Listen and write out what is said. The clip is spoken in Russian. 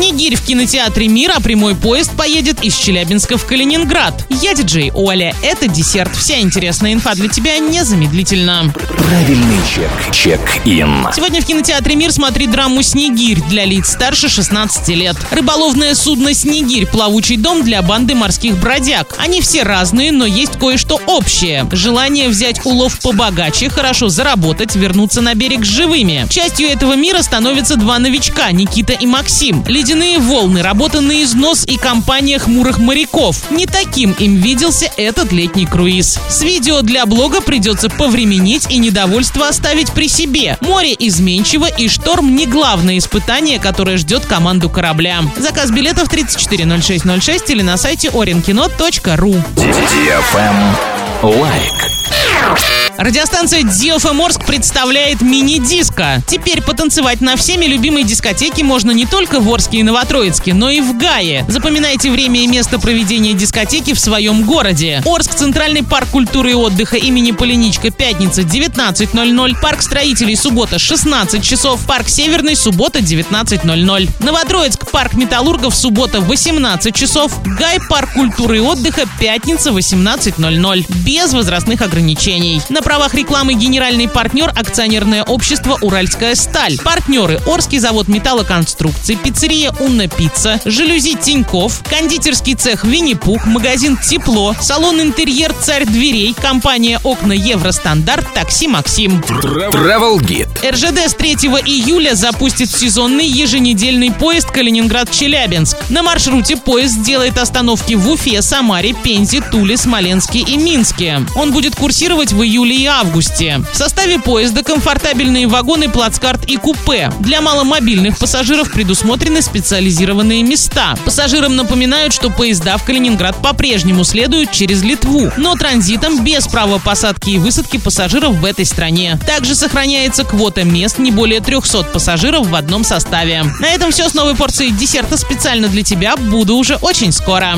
Снегирь в кинотеатре «Мир», а прямой поезд поедет из Челябинска в Калининград. Я диджей Оля. Это десерт. Вся интересная инфа для тебя незамедлительно. Правильный чек. Чек-ин. Сегодня в кинотеатре «Мир» смотри драму «Снегирь» для лиц старше 16 лет. Рыболовное судно «Снегирь» – плавучий дом для банды морских бродяг. Они все разные, но есть кое-что общее. Желание взять улов побогаче, хорошо заработать, вернуться на берег живыми. Частью этого мира становятся два новичка – Никита и Максим. Ледяные волны, работа на износ и компания хмурых моряков. Не таким им виделся этот летний круиз. С видео для блога придется повременить и недовольство оставить при себе. Море изменчиво и шторм не главное испытание, которое ждет команду корабля. Заказ билетов 340606 или на сайте orinkino.ru. Лайк. Радиостанция DFM Орск представляет мини-диско. Теперь потанцевать на всеми любимой дискотеке можно не только в Орске и Новотроицке, но и в Гае. Запоминайте время и место проведения дискотеки в своем городе. Орск, Центральный парк культуры и отдыха имени Полиничка, пятница 19.00, парк строителей, суббота 16 часов, парк Северный, суббота 19.00. Новотроицк, парк металлургов, суббота 18 часов, Гай, парк культуры и отдыха, пятница 18.00. Без возрастных ограничений. На правах рекламы генеральный партнер акционерное общество «Уральская сталь». Партнеры Орский завод металлоконструкций, пиццерия «Унна Пицца», жалюзи Тиньков, кондитерский цех «Винни-Пух», магазин «Тепло», салон «Интерьер Царь дверей», компания «Окна Евростандарт», такси «Максим». Travel Guide. РЖД с 3 июля запустит сезонный еженедельный поезд Калининград-Челябинск. На маршруте поезд сделает остановки в Уфе, Самаре, Пензе, Туле, Смоленске и Минске. Он будет курсировать в июле и августе. В составе поезда комфортабельные вагоны, плацкарт и купе. Для маломобильных пассажиров предусмотрены специализированные места. Пассажирам напоминают, что поезда в Калининград по-прежнему следуют через Литву, но транзитом без права посадки и высадки пассажиров в этой стране. Также сохраняется квота мест не более 300 пассажиров в одном составе. На этом все с новой порцией десерта специально для тебя. Буду уже очень скоро.